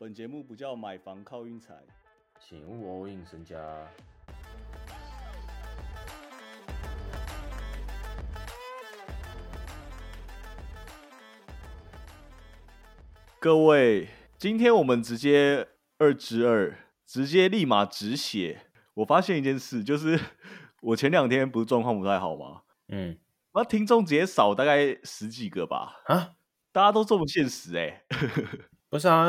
本节目不叫买房靠运财，请勿 all in 身家。各位，今天我们直接二之二，直接立马止血。我发现一件事，就是我前两天不是状况不太好吗？嗯那听众直接少大概十几个吧，啊，大家都这么现实哎、不是啊，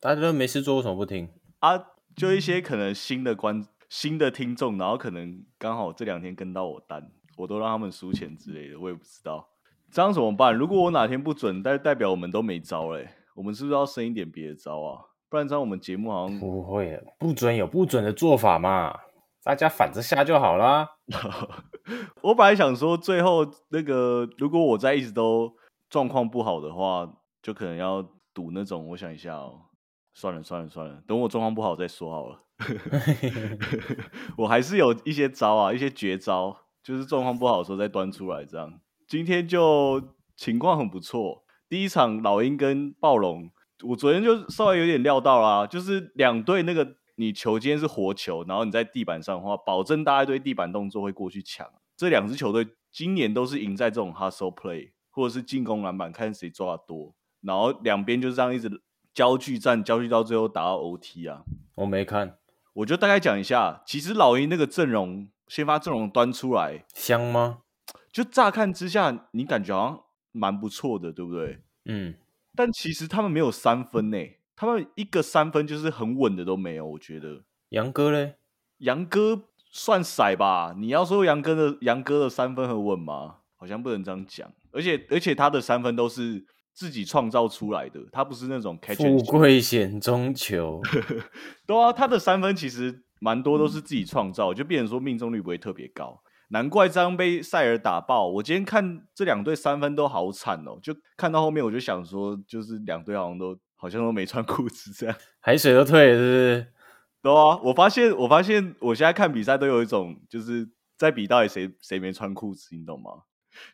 大家都没事做，为什么不听？啊，就一些可能新的观新的听众，然后可能刚好这两天跟到我单，我都让他们输钱之类的，我也不知道这样怎么办。如果我哪天不准，代代表我们都没招嘞、我们是不是要生一点别的招啊？不然这样我们节目好像不会的，不准有不准的做法嘛，大家反着下就好啦。我本来想说，最后那个如果我在一直都状况不好的话，就可能要赌那种。我想一下哦，算了算了算了，等我状况不好再说好了。我还是有一些招啊，一些绝招，就是状况不好的时候再端出来。这样，今天就情况很不错。第一场老鹰跟暴龙，我昨天就稍微有点料到啦，就是两队那个你球今天是活球，然后你在地板上的话，保证大家对地板动作会过去抢。这两支球队今年都是赢在这种 hustle play，或者是进攻篮板，看谁抓得多，然后两边就这样一直焦距战，焦距到最后打到 OT 啊。我没看，我就大概讲一下，其实老鹰那个阵容，先发阵容端出来，香吗？就乍看之下，你感觉好像蛮不错的，对不对？嗯，但其实他们没有三分呢，他们一个三分就是很稳的都没有。我觉得杨哥嘞，杨哥算骰吧，你要说杨哥的杨哥的三分很稳吗？好像不能这样讲。而且而且他的三分都是自己创造出来的，他不是那种 catch 富贵险中求。对啊，他的三分其实蛮多都是自己创造，就变成说命中率不会特别高。难怪这样被塞尔打爆。我今天看这两队三分都好惨哦，就看到后面我就想说，就是两队好像都好像都没穿 裤子这样。海水都退了，是不是？对啊，我发现我发现我现在看比赛都有一种就是在比到底谁谁没穿裤子，你懂吗？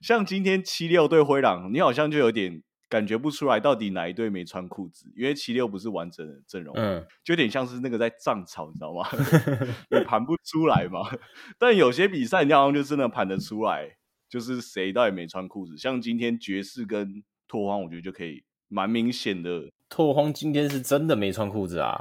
像今天七六对灰狼，你好像就有点感觉不出来到底哪一队没穿裤子，因为七六不是完整的阵容，嗯，就有点像是那个在藏草，你知道吗？你盘不出来嘛。但有些比赛你好像就真的盘得出来，就是谁到底没穿裤子。像今天爵士跟拓荒，我觉得就可以蛮明显的。拓荒今天是真的没穿裤子啊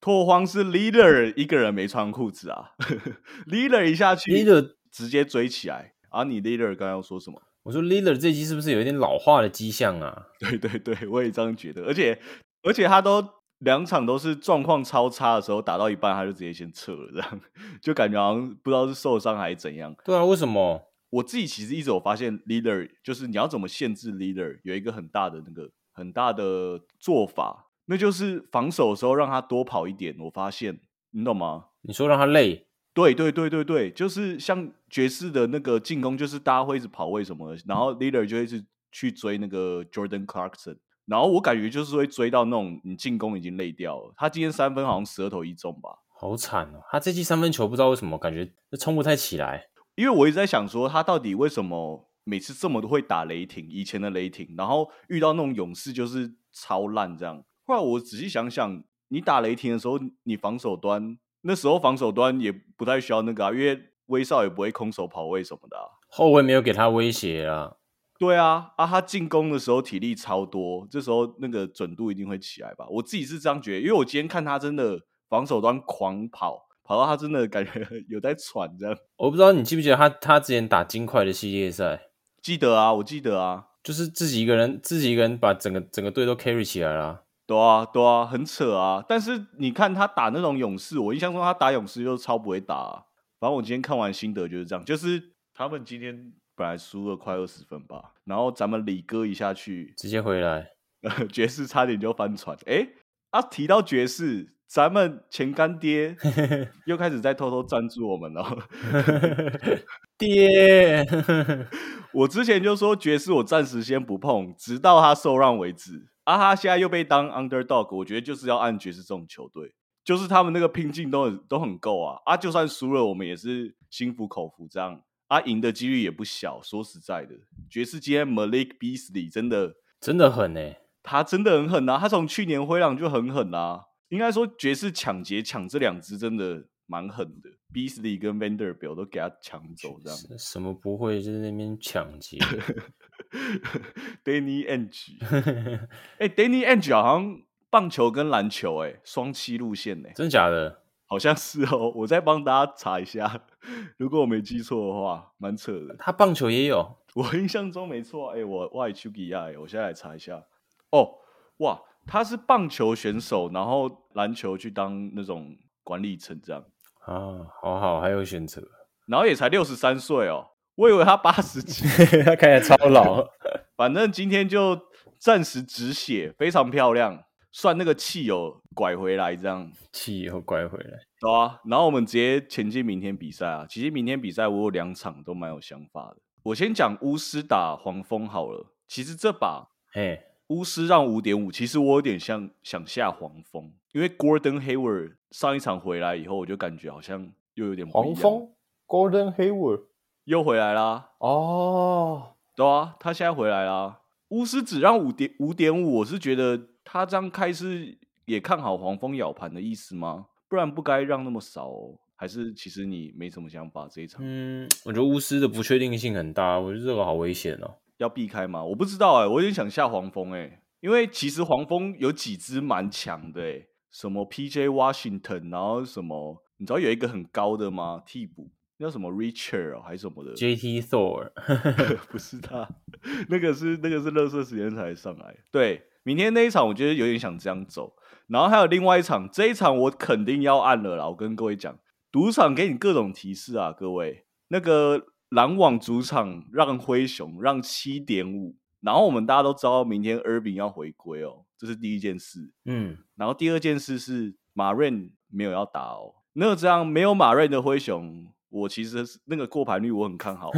拓荒是 leader 一个人没穿裤子啊，leader 一下去，leader。直接追起来。啊，你 leader 刚刚要说什么？我说 leader 这季是不是有一点老化的迹象啊？对对对，我也这样觉得。而且而且他都两场都是状况超差的时候，打到一半他就直接先撤了，这样就感觉好像不知道是受伤还是怎样。对啊，为什么？我自己其实一直有发现，leader 就是你要怎么限制 leader，有一个很大的那个很大的做法，那就是防守的时候让他多跑一点。我发现，你懂吗？你说让他累，对对对对对，就是像爵士的那个进攻，就是大家会一直跑位什么的，然后 leader 就会一直去追那个 Jordan Clarkson，然后我感觉就是会追到那种你进攻已经累掉了。他今天三分好像十二投一中吧，好惨哦！他这季三分球不知道为什么感觉冲不太起来。因为我一直在想说，他到底为什么每次这么都会打雷霆？以前的雷霆，然后遇到那种勇士就是超烂这样。后来我仔细想想，你打雷霆的时候，你防守端那时候防守端也不太需要那个啊，因为威少也不会空手跑位什么的、啊。后卫没有给他威胁啊，对啊，啊，他进攻的时候体力超多，这时候那个准度一定会起来吧？我自己是这样觉得，因为我今天看他真的防守端狂跑，跑到他真的感觉 有在喘这样。我不知道你记不记得他他之前打金块的系列赛，记得啊，我记得啊，就是自己一个人自己一个人把整个整个队都 carry 起来了。对啊，对啊，很扯啊。但是你看他打那种勇士，我印象中他打勇士就超不会打、啊。反正我今天看完心得就是这样，就是他们今天本来输了快二十分吧，然后咱们李哥一下去，直接回来，爵士差点就翻船。诶，啊，提到爵士，咱们前干爹 又开始在偷偷赞助我们了。爹，我之前就说爵士我暂时先不碰，直到他受让为止。啊，哈现在又被当 underdog，我觉得就是要按爵士这种球队，就是他们那个拼劲都很都很够啊。啊，就算输了，我们也是心服口服这样。啊，赢的几率也不小。说实在的，爵士今天 Malik Beasley 真的真的很哎、他真的很狠啊！他从去年灰狼就很狠啊。应该说爵士抢劫抢这两支真的蛮狠的，Beasley 跟 Vanderbilt 都给他抢走，这样。什么不会在那边抢劫 Danny Ainge，哎，Danny Ainge 好像棒球跟篮球哎双七路线哎，真假的？好像是哦，我再帮大家查一下，如果我没记错的话，蛮扯的。他棒球也有，我印象中没错。哎，我外丘吉亚，我现在来查一下。哦，哇，他是棒球选手，然后篮球去当那种管理层这样。啊，好好，还有选择。然后也才六十三岁哦，我以为他八十几，他看起来超老。反正今天就暂时止血，非常漂亮。算那个气有拐回来，这样气有拐回来，对啊。然后我们直接前进明天比赛啊。其实明天比赛我有两场都蛮有想法的。我先讲巫师打黄蜂好了。其实这把，嘿，巫师让五点五，其实我有点像想下黄蜂，因为 Gordon Hayward 上一场回来以后，我就感觉好像又有点黄蜂 Gordon Hayward 又回来啦。哦，对啊，他现在回来啦。巫师只让五点五点五，我是觉得。他这样开是也看好黄蜂咬盘的意思吗？不然不该让那么少，哦。还是其实你没什么想法这一场？嗯，我觉得巫师的不确定性很大，我觉得这个好危险哦，要避开吗？我不知道哎，我有点想下黄蜂哎，因为其实黄蜂有几只蛮强的哎，什么 P.J. Washington，然后什么，你知道有一个很高的吗？替补叫什么 Richard 还是什么的？J.T. Thor 不是他，那个是那个是热射时间才上来，对。明天那一场，我觉得有点想这样走，然后还有另外一场，这一场我肯定要按了啦。我跟各位讲，赌场给你各种提示啊，各位，那个篮网主场让灰熊让七点五，然后我们大家都知道明天 Irving 要回归哦，这是第一件事。嗯，然后第二件事是马瑞没有要打哦，那这样没有马瑞的灰熊，我其实那个过盘率我很看好。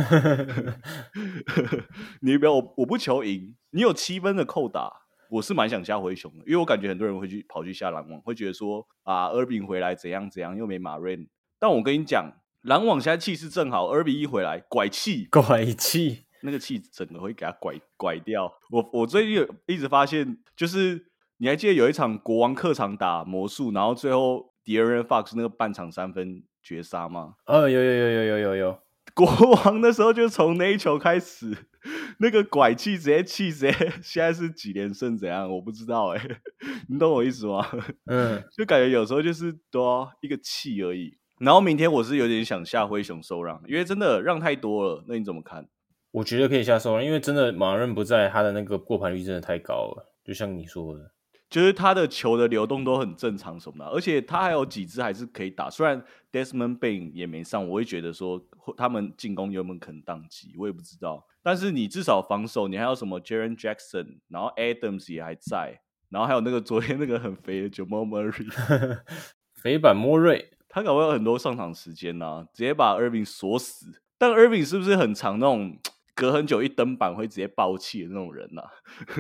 你不要我我不求赢，你有七分的扣打。我是蛮想下灰熊的，因为我感觉很多人会去跑去下篮网，会觉得说啊，尔比回来怎样怎样，又没马瑞。但我跟你讲，篮网现在气势正好，尔比一回来，拐气，拐气，那个气整个会给他拐拐掉。我我最近一直发现，就是你还记得有一场国王客场打魔术，然后最后 d a r n Fox 那个半场三分绝杀吗？呃，有有有有有有有，国王的时候就从那一球开始。那个拐气直接气直接，现在是几连胜怎样？我不知道哎，你懂我意思吗？嗯，就感觉有时候就是多一个气而已。然后明天我是有点想下灰熊收让，因为真的让太多了。那你怎么看？我觉得可以下收让，因为真的马人不在，他的那个过盘率真的太高了。就像你说的。就是他的球的流动都很正常什么的，而且他还有几支还是可以打。虽然 Desmond Bain 也没上，我会觉得说他们进攻有没有可能宕机，我也不知道。但是你至少防守，你还有什么 Jaren Jackson，然后 Adams 也还在，然后还有那个昨天那个很肥的 Jamal Murray，肥版莫瑞，他可能会有很多上场时间呐，直接把 Irving 锁死。但 Irving 是不是很长那种？隔很久一登板会直接爆气的那种人呐，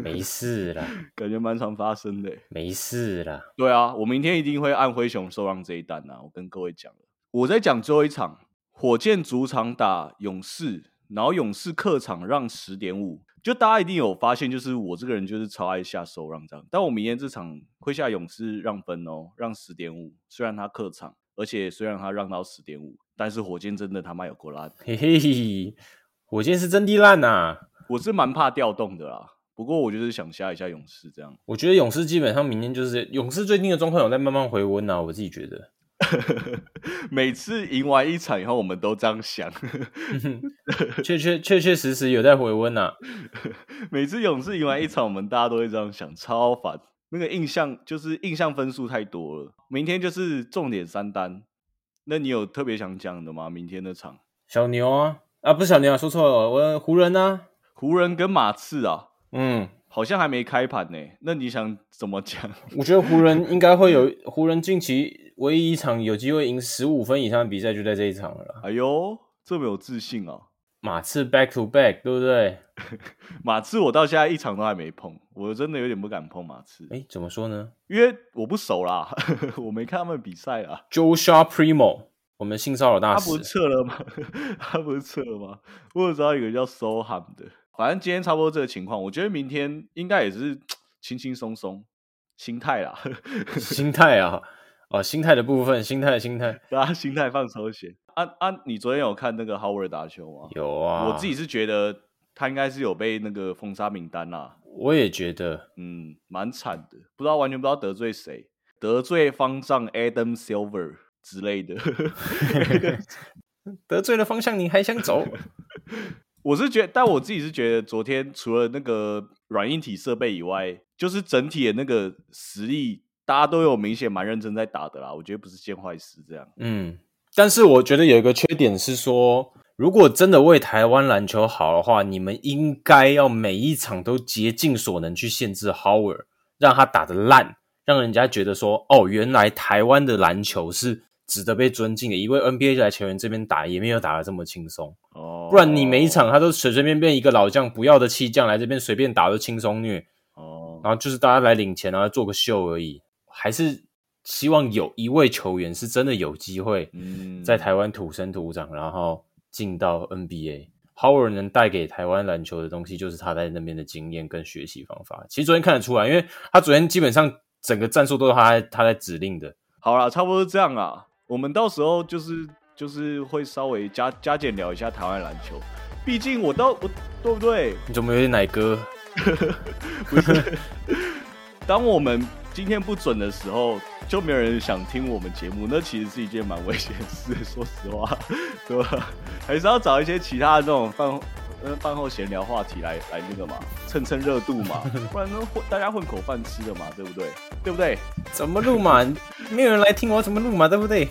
没事啦，感觉蛮常发生的。没事啦，对啊，我明天一定会按灰熊收让这一单呐。我跟各位讲了，我在讲最后一场，火箭主场打勇士，然后勇士客场让十点五，就大家一定有发现，就是我这个人就是超爱下收让这样。但我明天这场会下勇士让分哦，让十点五，虽然他客场，而且虽然他让到十点五，但是火箭真的他妈有够烂，嘿嘿。火箭是真的烂呐，我是蛮怕调动的啦。不过我就是想下一下勇士这样。我觉得勇士基本上明天就是勇士最近的状况有在慢慢回温啊，我自己觉得。每次赢完一场以后，我们都这样想，确确确确实实有在回温呐。每次勇士赢完一场，我们大家都会这样想，超烦。那个印象就是印象分数太多了。明天就是重点三单，那你有特别想讲的吗？明天的场小牛啊。啊，不是小牛啊，说错了，我湖人呢？湖人跟马刺啊，嗯，好像还没开盘呢。那你想怎么讲？我觉得湖人应该会有，湖人近期唯一一场有机会赢十五分以上的比赛就在这一场了。哎呦，这么有自信啊！马刺 back to back，对不对？马刺我到现在一场都还没碰，我真的有点不敢碰马刺。哎，怎么说呢？因为我不熟啦，我没看他们比赛啊。Joe Shaw Primo。我们性骚扰大师，他不是撤了吗？他不是撤了吗？我知道一个叫 Soham 的，反正今天差不多这个情况。我觉得明天应该也是 轻轻松松，心态啦，心态啊，哦，心态的部分，心态，心态，大家心态放抽闲。啊啊，你昨天有看那个 Howard 打球吗？有啊，我自己是觉得他应该是有被那个封杀名单啦。我也觉得，嗯，蛮惨的，不知道完全不知道得罪谁，得罪方丈 Adam Silver 之类的，得罪了方向，你还想走？我是觉得，但我自己是觉得，昨天除了那个软硬体设备以外，就是整体的那个实力，大家都有明显蛮认真在打的啦。我觉得不是件坏事，这样。嗯，但是我觉得有一个缺点是说，如果真的为台湾篮球好的话，你们应该要每一场都竭尽所能去限制 Howard，让他打的烂，让人家觉得说，哦，原来台湾的篮球是值得被尊敬的。一位 NBA 来球员这边打，也没有打的这么轻松。哦，不然你每一场他都随随便便一个老将不要的弃将来这边随便打都轻松虐，哦，然后就是大家来领钱，然后做个秀而已。还是希望有一位球员是真的有机会嗯，在台湾土生土长，然后进到 NBA。Howard 能带给台湾篮球的东西，就是他在那边的经验跟学习方法。其实昨天看得出来，因为他昨天基本上整个战术都是他在他在指令的。好了，差不多是这样啊。我们到时候就是就是会稍微加加减聊一下台湾篮球，毕竟我到我对不对？你怎么有点奶哥？不是，当我们今天不准的时候，就没有人想听我们节目，那其实是一件蛮危险的事。说实话，对吧？还是要找一些其他的这种饭呃饭后闲聊话题来来那个嘛，蹭蹭热度嘛，不然呢混大家混口饭吃的嘛，对不对？对不对？怎么录嘛？没有人来听我怎么录嘛？对不对？